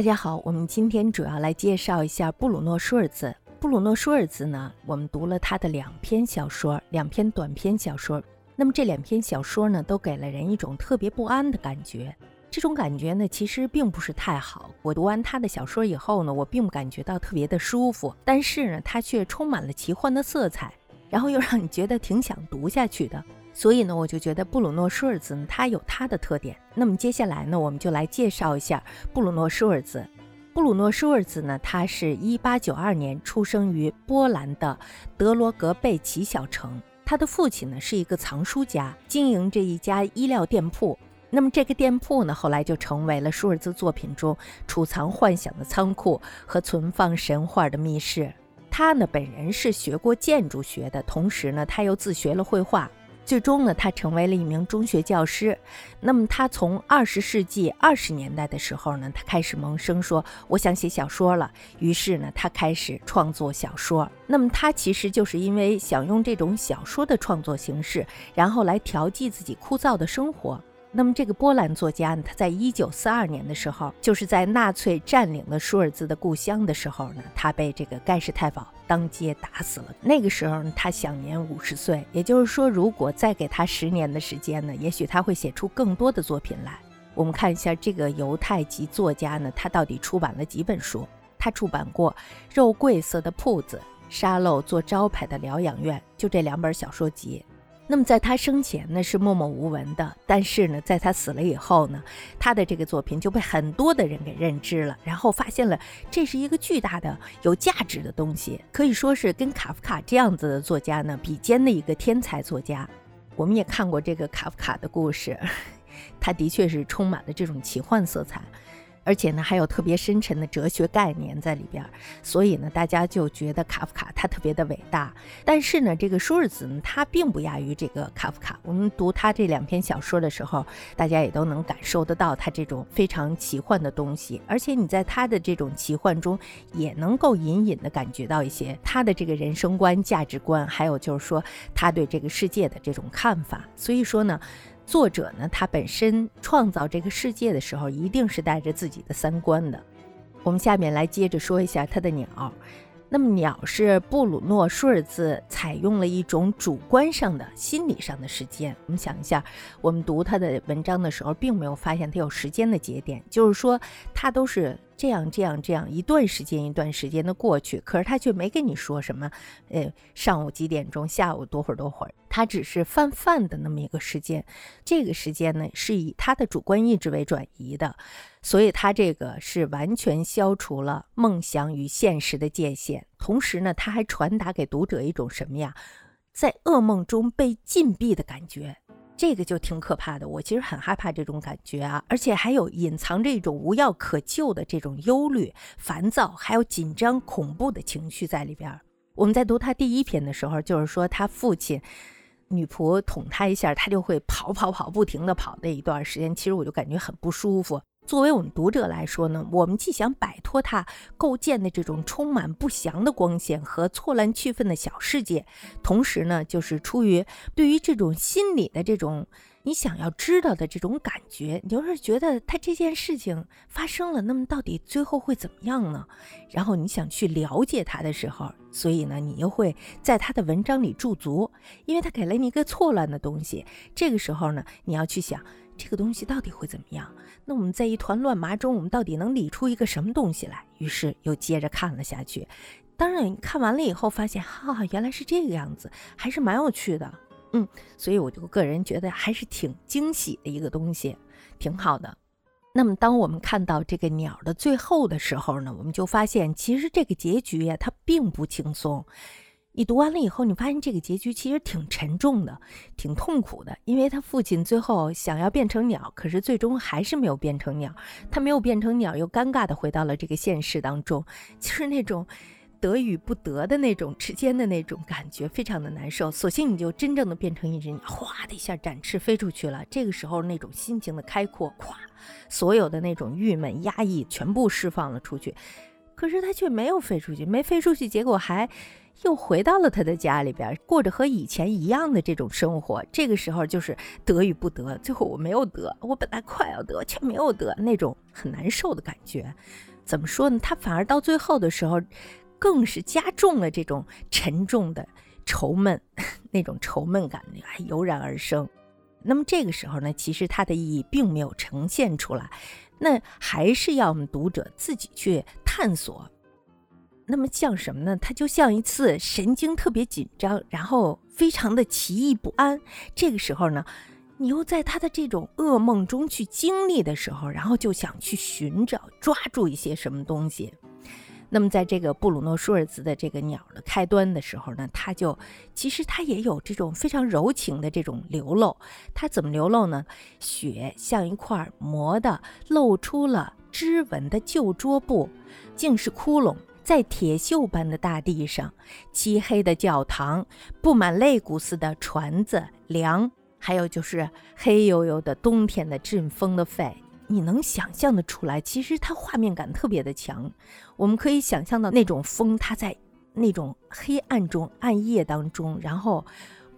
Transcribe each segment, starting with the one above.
大家好，我们今天主要来介绍一下布鲁诺·舒尔茨。布鲁诺·舒尔茨呢，我们读了他的两篇小说，两篇短篇小说。那么这两篇小说呢，都给了人一种特别不安的感觉。这种感觉呢，其实并不是太好。我读完他的小说以后呢，我并不感觉到特别的舒服，但是呢，它却充满了奇幻的色彩，然后又让你觉得挺想读下去的。所以呢，我就觉得布鲁诺·舒尔兹呢，他有他的特点。那么接下来呢，我们就来介绍一下布鲁诺·舒尔兹。布鲁诺·舒尔兹呢，他是一八九二年出生于波兰的德罗格贝奇小城。他的父亲呢是一个藏书家，经营着一家衣料店铺。那么这个店铺呢，后来就成为了舒尔兹作品中储藏幻想的仓库和存放神话的密室。他呢本人是学过建筑学的，同时呢他又自学了绘画。最终呢，他成为了一名中学教师。那么，他从二十世纪二十年代的时候呢，他开始萌生说：“我想写小说了。”于是呢，他开始创作小说。那么，他其实就是因为想用这种小说的创作形式，然后来调剂自己枯燥的生活。那么，这个波兰作家呢，他在一九四二年的时候，就是在纳粹占领了舒尔兹的故乡的时候呢，他被这个盖世太保当街打死了。那个时候呢，他享年五十岁。也就是说，如果再给他十年的时间呢，也许他会写出更多的作品来。我们看一下这个犹太籍作家呢，他到底出版了几本书？他出版过《肉桂色的铺子》《沙漏做招牌的疗养院》，就这两本小说集。那么在他生前呢是默默无闻的，但是呢，在他死了以后呢，他的这个作品就被很多的人给认知了，然后发现了这是一个巨大的有价值的东西，可以说是跟卡夫卡这样子的作家呢比肩的一个天才作家。我们也看过这个卡夫卡的故事，他的确是充满了这种奇幻色彩。而且呢，还有特别深沉的哲学概念在里边，所以呢，大家就觉得卡夫卡他特别的伟大。但是呢，这个舒尔茨呢，他并不亚于这个卡夫卡。我们读他这两篇小说的时候，大家也都能感受得到他这种非常奇幻的东西。而且你在他的这种奇幻中，也能够隐隐的感觉到一些他的这个人生观、价值观，还有就是说他对这个世界的这种看法。所以说呢。作者呢，他本身创造这个世界的时候，一定是带着自己的三观的。我们下面来接着说一下他的鸟。那么鸟是布鲁诺·舒尔兹采用了一种主观上的心理上的时间。我们想一下，我们读他的文章的时候，并没有发现他有时间的节点，就是说他都是。这样这样这样一段时间一段时间的过去，可是他却没跟你说什么，呃，上午几点钟，下午多会儿多会儿，他只是泛泛的那么一个时间。这个时间呢，是以他的主观意志为转移的，所以他这个是完全消除了梦想与现实的界限。同时呢，他还传达给读者一种什么呀，在噩梦中被禁闭的感觉。这个就挺可怕的，我其实很害怕这种感觉啊，而且还有隐藏着一种无药可救的这种忧虑、烦躁，还有紧张、恐怖的情绪在里边。我们在读他第一篇的时候，就是说他父亲女仆捅他一下，他就会跑跑跑，不停的跑那一段时间，其实我就感觉很不舒服。作为我们读者来说呢，我们既想摆脱它构建的这种充满不祥的光线和错乱气氛的小世界，同时呢，就是出于对于这种心理的这种你想要知道的这种感觉，你就是觉得他这件事情发生了，那么到底最后会怎么样呢？然后你想去了解他的时候，所以呢，你又会在他的文章里驻足，因为他给了你一个错乱的东西，这个时候呢，你要去想。这个东西到底会怎么样？那我们在一团乱麻中，我们到底能理出一个什么东西来？于是又接着看了下去。当然，看完了以后发现，哈，原来是这个样子，还是蛮有趣的。嗯，所以我就个人觉得还是挺惊喜的一个东西，挺好的。那么，当我们看到这个鸟的最后的时候呢，我们就发现，其实这个结局呀，它并不轻松。你读完了以后，你发现这个结局其实挺沉重的，挺痛苦的，因为他父亲最后想要变成鸟，可是最终还是没有变成鸟。他没有变成鸟，又尴尬的回到了这个现实当中，就是那种得与不得的那种之间的那种感觉，非常的难受。索性你就真正的变成一只鸟，哗的一下展翅飞出去了。这个时候那种心情的开阔，咵，所有的那种郁闷压抑全部释放了出去。可是他却没有飞出去，没飞出去，结果还。又回到了他的家里边，过着和以前一样的这种生活。这个时候就是得与不得，最后我没有得，我本来快要得却没有得，那种很难受的感觉。怎么说呢？他反而到最后的时候，更是加重了这种沉重的愁闷，那种愁闷感还油然而生。那么这个时候呢，其实它的意义并没有呈现出来，那还是要我们读者自己去探索。那么像什么呢？它就像一次神经特别紧张，然后非常的奇异不安。这个时候呢。你又在他的这种噩梦中去经历的时候，然后就想去寻找、抓住一些什么东西。那么，在这个布鲁诺·舒尔茨的这个鸟的开端的时候呢，他就其实他也有这种非常柔情的这种流露。他怎么流露呢？雪像一块磨的、露出了织纹的旧桌布，竟是窟窿在铁锈般的大地上。漆黑的教堂，布满肋骨似的船子、梁。还有就是黑黝黝的冬天的阵风的肺，你能想象的出来？其实它画面感特别的强，我们可以想象到那种风，它在那种黑暗中、暗夜当中，然后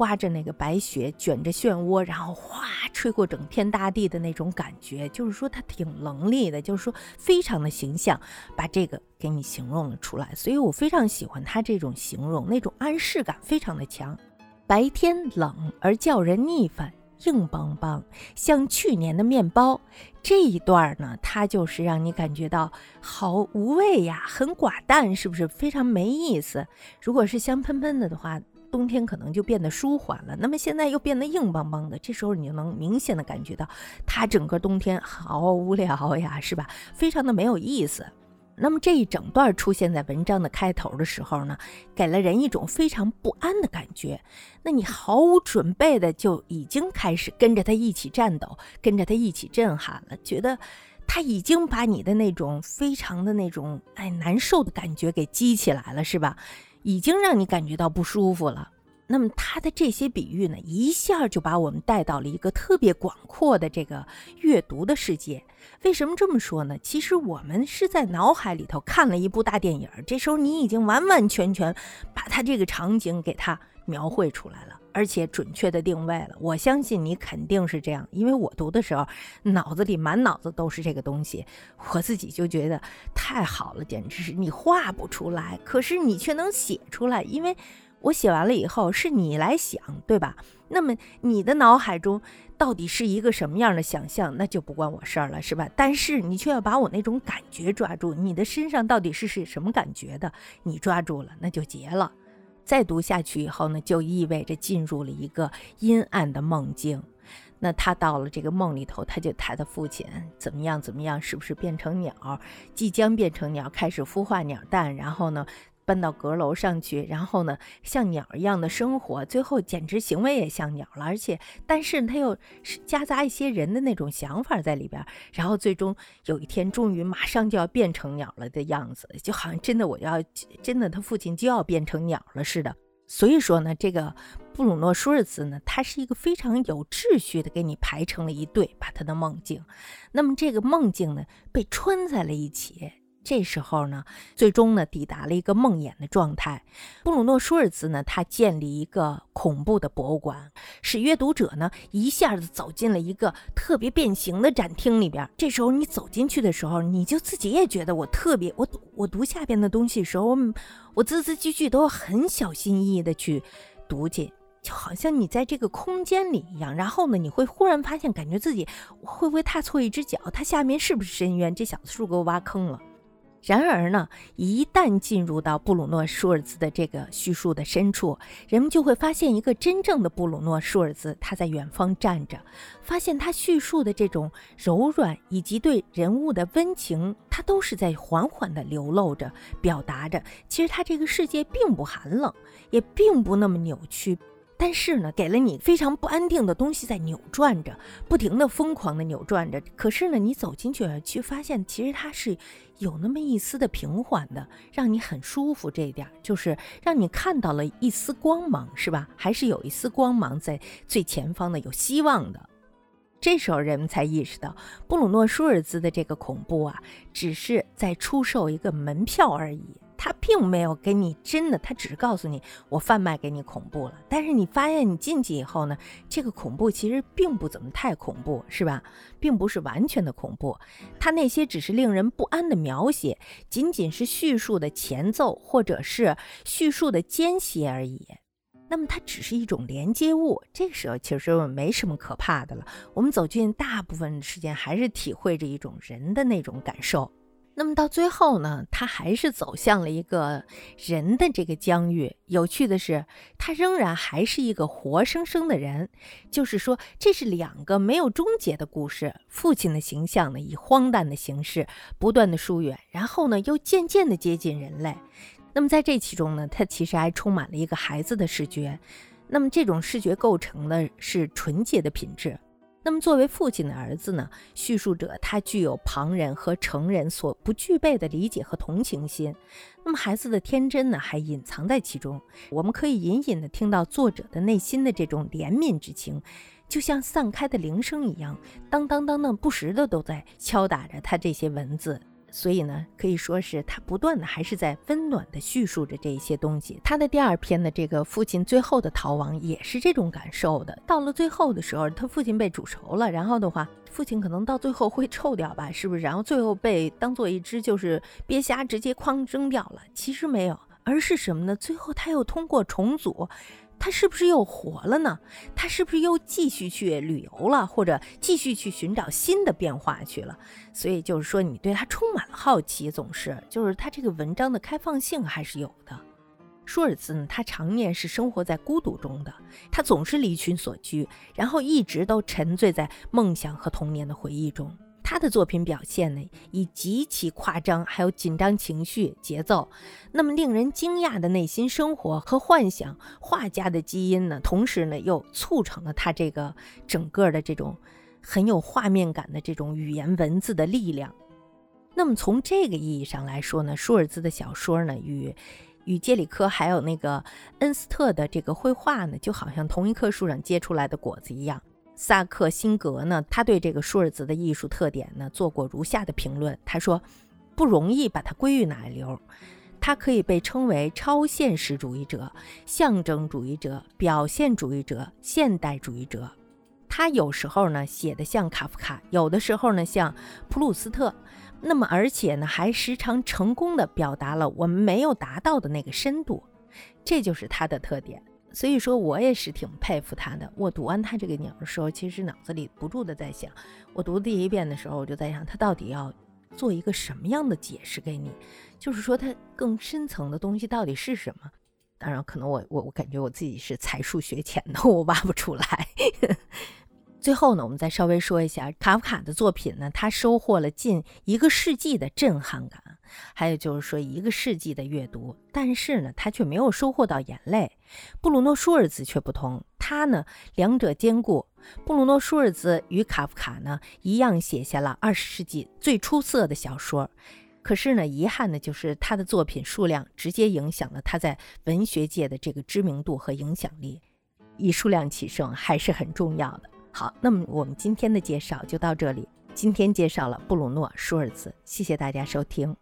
刮着那个白雪，卷着漩涡，然后哗吹过整片大地的那种感觉，就是说它挺能力的，就是说非常的形象，把这个给你形容了出来。所以我非常喜欢它这种形容，那种暗示感非常的强。白天冷而叫人腻烦，硬邦邦，像去年的面包。这一段呢，它就是让你感觉到好无味呀，很寡淡，是不是非常没意思？如果是香喷喷的的话，冬天可能就变得舒缓了。那么现在又变得硬邦邦的，这时候你就能明显的感觉到，它整个冬天好无聊呀，是吧？非常的没有意思。那么这一整段出现在文章的开头的时候呢，给了人一种非常不安的感觉。那你毫无准备的就已经开始跟着他一起战斗，跟着他一起震撼了，觉得他已经把你的那种非常的那种哎难受的感觉给激起来了，是吧？已经让你感觉到不舒服了。那么他的这些比喻呢，一下就把我们带到了一个特别广阔的这个阅读的世界。为什么这么说呢？其实我们是在脑海里头看了一部大电影，这时候你已经完完全全把他这个场景给他描绘出来了，而且准确的定位了。我相信你肯定是这样，因为我读的时候脑子里满脑子都是这个东西，我自己就觉得太好了，简直是你画不出来，可是你却能写出来，因为。我写完了以后是你来想，对吧？那么你的脑海中到底是一个什么样的想象，那就不关我事儿了，是吧？但是你却要把我那种感觉抓住，你的身上到底是是什么感觉的？你抓住了，那就结了。再读下去以后呢，就意味着进入了一个阴暗的梦境。那他到了这个梦里头，他就他的父亲怎么样怎么样，是不是变成鸟，即将变成鸟，开始孵化鸟蛋，然后呢？搬到阁楼上去，然后呢，像鸟一样的生活，最后简直行为也像鸟了，而且，但是他又是夹杂一些人的那种想法在里边，然后最终有一天，终于马上就要变成鸟了的样子，就好像真的我要真的他父亲就要变成鸟了似的。所以说呢，这个布鲁诺·舒尔茨呢，他是一个非常有秩序的给你排成了一队，把他的梦境，那么这个梦境呢，被穿在了一起。这时候呢，最终呢，抵达了一个梦魇的状态。布鲁诺·舒尔茨呢，他建立一个恐怖的博物馆，使阅读者呢一下子走进了一个特别变形的展厅里边。这时候你走进去的时候，你就自己也觉得我特别，我我读下边的东西时候，我字字句句都很小心翼翼的去读去，就好像你在这个空间里一样。然后呢，你会忽然发现，感觉自己会不会踏错一只脚？它下面是不是深渊？这小子是不是给我挖坑了？然而呢，一旦进入到布鲁诺·舒尔兹的这个叙述的深处，人们就会发现一个真正的布鲁诺·舒尔兹，他在远方站着，发现他叙述的这种柔软以及对人物的温情，他都是在缓缓地流露着，表达着，其实他这个世界并不寒冷，也并不那么扭曲。但是呢，给了你非常不安定的东西在扭转着，不停的疯狂的扭转着。可是呢，你走进去去发现，其实它是有那么一丝的平缓的，让你很舒服。这一点就是让你看到了一丝光芒，是吧？还是有一丝光芒在最前方的，有希望的。这时候人们才意识到，布鲁诺舒尔兹的这个恐怖啊，只是在出售一个门票而已。他并没有给你真的，他只是告诉你我贩卖给你恐怖了。但是你发现你进去以后呢，这个恐怖其实并不怎么太恐怖，是吧？并不是完全的恐怖，他那些只是令人不安的描写，仅仅是叙述的前奏或者是叙述的间歇而已。那么它只是一种连接物，这个时候其实没什么可怕的了。我们走进大部分时间还是体会着一种人的那种感受。那么到最后呢，他还是走向了一个人的这个疆域。有趣的是，他仍然还是一个活生生的人，就是说，这是两个没有终结的故事。父亲的形象呢，以荒诞的形式不断的疏远，然后呢，又渐渐的接近人类。那么在这其中呢，他其实还充满了一个孩子的视觉。那么这种视觉构成的是纯洁的品质。那么作为父亲的儿子呢，叙述者他具有旁人和成人所不具备的理解和同情心。那么孩子的天真呢，还隐藏在其中。我们可以隐隐的听到作者的内心的这种怜悯之情，就像散开的铃声一样，当当当当，不时的都在敲打着他这些文字。所以呢，可以说是他不断的还是在温暖的叙述着这一些东西。他的第二篇的这个父亲最后的逃亡也是这种感受的。到了最后的时候，他父亲被煮熟了，然后的话，父亲可能到最后会臭掉吧，是不是？然后最后被当做一只就是鳖虾直接哐扔掉了。其实没有，而是什么呢？最后他又通过重组。他是不是又活了呢？他是不是又继续去旅游了，或者继续去寻找新的变化去了？所以就是说，你对他充满了好奇，总是就是他这个文章的开放性还是有的。舒尔茨呢，他常年是生活在孤独中的，他总是离群所居，然后一直都沉醉在梦想和童年的回忆中。他的作品表现呢，以极其夸张，还有紧张情绪、节奏，那么令人惊讶的内心生活和幻想，画家的基因呢，同时呢又促成了他这个整个的这种很有画面感的这种语言文字的力量。那么从这个意义上来说呢，舒尔兹的小说呢，与与杰里科还有那个恩斯特的这个绘画呢，就好像同一棵树上结出来的果子一样。萨克辛格呢，他对这个舒尔兹的艺术特点呢做过如下的评论。他说，不容易把它归于哪一流，他可以被称为超现实主义者、象征主义者、表现主义者、现代主义者。他有时候呢写的像卡夫卡，有的时候呢像普鲁斯特。那么而且呢还时常成功的表达了我们没有达到的那个深度，这就是他的特点。所以说我也是挺佩服他的。我读完他这个鸟的时候，其实脑子里不住的在想，我读第一遍的时候，我就在想他到底要做一个什么样的解释给你，就是说他更深层的东西到底是什么？当然，可能我我我感觉我自己是才疏学浅的，我挖不出来。最后呢，我们再稍微说一下卡夫卡的作品呢，他收获了近一个世纪的震撼感，还有就是说一个世纪的阅读，但是呢，他却没有收获到眼泪。布鲁诺·舒尔茨却不同，他呢，两者兼顾。布鲁诺·舒尔茨与卡夫卡呢一样，写下了二十世纪最出色的小说，可是呢，遗憾的就是他的作品数量直接影响了他在文学界的这个知名度和影响力。以数量取胜还是很重要的。好，那么我们今天的介绍就到这里。今天介绍了布鲁诺·舒尔茨，谢谢大家收听。